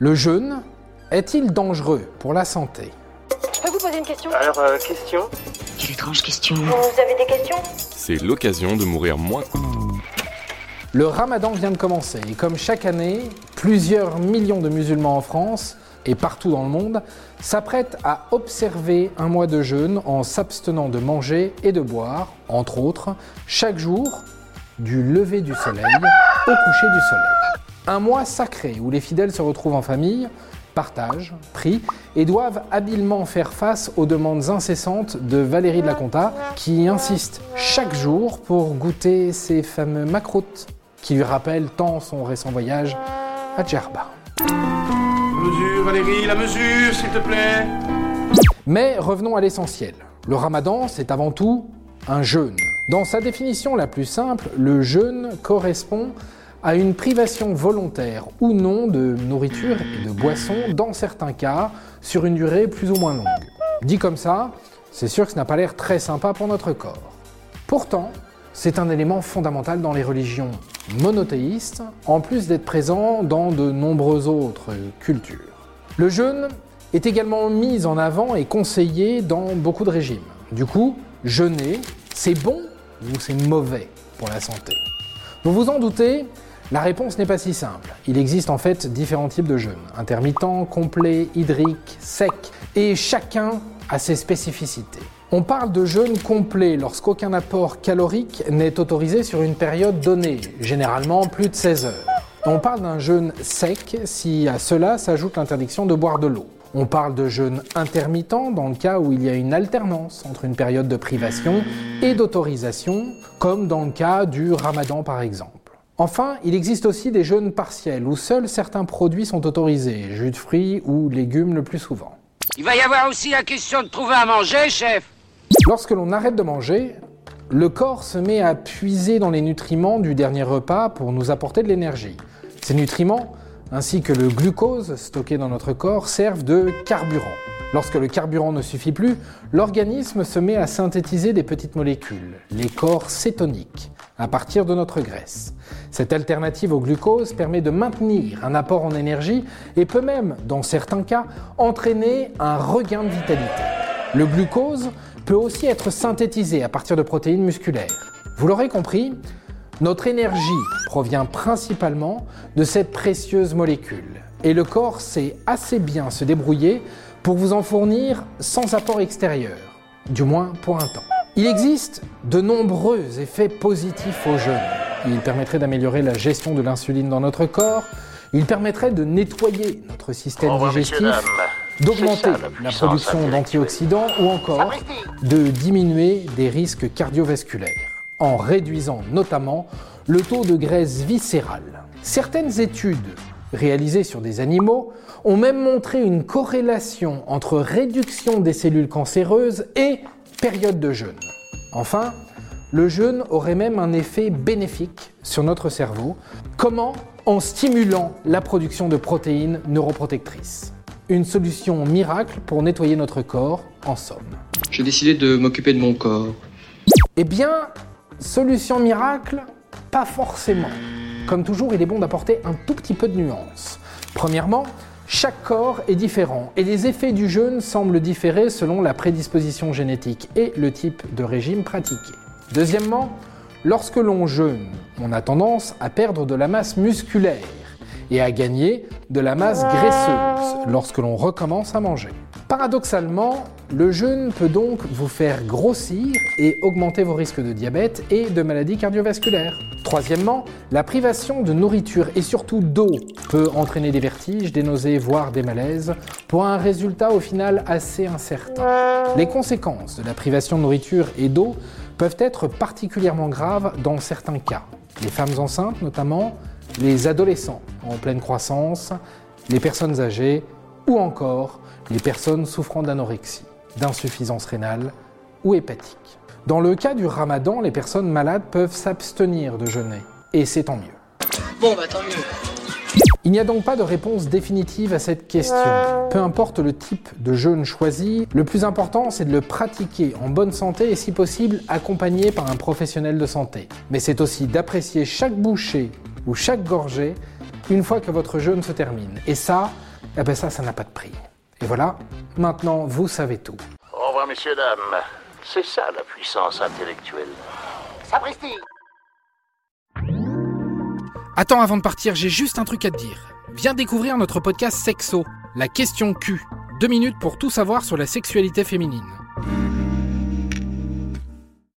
Le jeûne est-il dangereux pour la santé? Je peux vous poser une question? Alors, euh, question? Quelle étrange question. Vous avez des questions? C'est l'occasion de mourir moins. Le ramadan vient de commencer et comme chaque année, plusieurs millions de musulmans en France et partout dans le monde s'apprêtent à observer un mois de jeûne en s'abstenant de manger et de boire, entre autres, chaque jour du lever du soleil au coucher du soleil. Un mois sacré où les fidèles se retrouvent en famille, partagent, prient et doivent habilement faire face aux demandes incessantes de Valérie de la Conta qui insiste chaque jour pour goûter ces fameux macroutes qui lui rappellent tant son récent voyage à Djerba. Mesure, Valérie, la mesure, s'il te plaît. Mais revenons à l'essentiel. Le ramadan, c'est avant tout un jeûne. Dans sa définition la plus simple, le jeûne correspond à une privation volontaire ou non de nourriture et de boissons, dans certains cas, sur une durée plus ou moins longue. Dit comme ça, c'est sûr que ce n'a pas l'air très sympa pour notre corps. Pourtant, c'est un élément fondamental dans les religions monothéistes, en plus d'être présent dans de nombreuses autres cultures. Le jeûne est également mis en avant et conseillé dans beaucoup de régimes. Du coup, jeûner, c'est bon ou c'est mauvais pour la santé? Vous vous en doutez, la réponse n'est pas si simple. Il existe en fait différents types de jeûnes, intermittent, complet, hydrique, sec, et chacun a ses spécificités. On parle de jeûne complet lorsqu'aucun apport calorique n'est autorisé sur une période donnée, généralement plus de 16 heures. On parle d'un jeûne sec si à cela s'ajoute l'interdiction de boire de l'eau. On parle de jeûne intermittent dans le cas où il y a une alternance entre une période de privation et d'autorisation, comme dans le cas du ramadan par exemple. Enfin, il existe aussi des jeûnes partiels où seuls certains produits sont autorisés, jus de fruits ou légumes le plus souvent. Il va y avoir aussi la question de trouver à manger, chef. Lorsque l'on arrête de manger, le corps se met à puiser dans les nutriments du dernier repas pour nous apporter de l'énergie. Ces nutriments, ainsi que le glucose stocké dans notre corps, servent de carburant. Lorsque le carburant ne suffit plus, l'organisme se met à synthétiser des petites molécules, les corps cétoniques, à partir de notre graisse. Cette alternative au glucose permet de maintenir un apport en énergie et peut même, dans certains cas, entraîner un regain de vitalité. Le glucose peut aussi être synthétisé à partir de protéines musculaires. Vous l'aurez compris, notre énergie provient principalement de cette précieuse molécule. Et le corps sait assez bien se débrouiller pour vous en fournir sans apport extérieur, du moins pour un temps. Il existe de nombreux effets positifs au jeûne. Il permettrait d'améliorer la gestion de l'insuline dans notre corps, il permettrait de nettoyer notre système digestif, d'augmenter la production d'antioxydants ou encore de diminuer des risques cardiovasculaires, en réduisant notamment le taux de graisse viscérale. Certaines études réalisées sur des animaux ont même montré une corrélation entre réduction des cellules cancéreuses et période de jeûne. Enfin, le jeûne aurait même un effet bénéfique sur notre cerveau. Comment? En stimulant la production de protéines neuroprotectrices. Une solution miracle pour nettoyer notre corps, en somme. J'ai décidé de m'occuper de mon corps. Eh bien, solution miracle, pas forcément. Comme toujours, il est bon d'apporter un tout petit peu de nuance. Premièrement, chaque corps est différent et les effets du jeûne semblent différer selon la prédisposition génétique et le type de régime pratiqué. Deuxièmement, lorsque l'on jeûne, on a tendance à perdre de la masse musculaire et à gagner de la masse graisseuse lorsque l'on recommence à manger. Paradoxalement, le jeûne peut donc vous faire grossir et augmenter vos risques de diabète et de maladies cardiovasculaires. Troisièmement, la privation de nourriture et surtout d'eau peut entraîner des vertiges, des nausées, voire des malaises, pour un résultat au final assez incertain. Les conséquences de la privation de nourriture et d'eau peuvent être particulièrement graves dans certains cas. Les femmes enceintes notamment, les adolescents en pleine croissance, les personnes âgées ou encore les personnes souffrant d'anorexie, d'insuffisance rénale ou hépatique. Dans le cas du ramadan, les personnes malades peuvent s'abstenir de jeûner, et c'est tant mieux. Bon, bah tant mieux. Il n'y a donc pas de réponse définitive à cette question. Peu importe le type de jeûne choisi, le plus important c'est de le pratiquer en bonne santé et si possible accompagné par un professionnel de santé. Mais c'est aussi d'apprécier chaque bouchée ou chaque gorgée une fois que votre jeûne se termine. Et ça, eh ben ça, ça n'a pas de prix. Et voilà, maintenant vous savez tout. Au revoir, messieurs, dames. C'est ça la puissance intellectuelle. Sapristi Attends, avant de partir, j'ai juste un truc à te dire. Viens découvrir notre podcast Sexo, la question Q. Deux minutes pour tout savoir sur la sexualité féminine.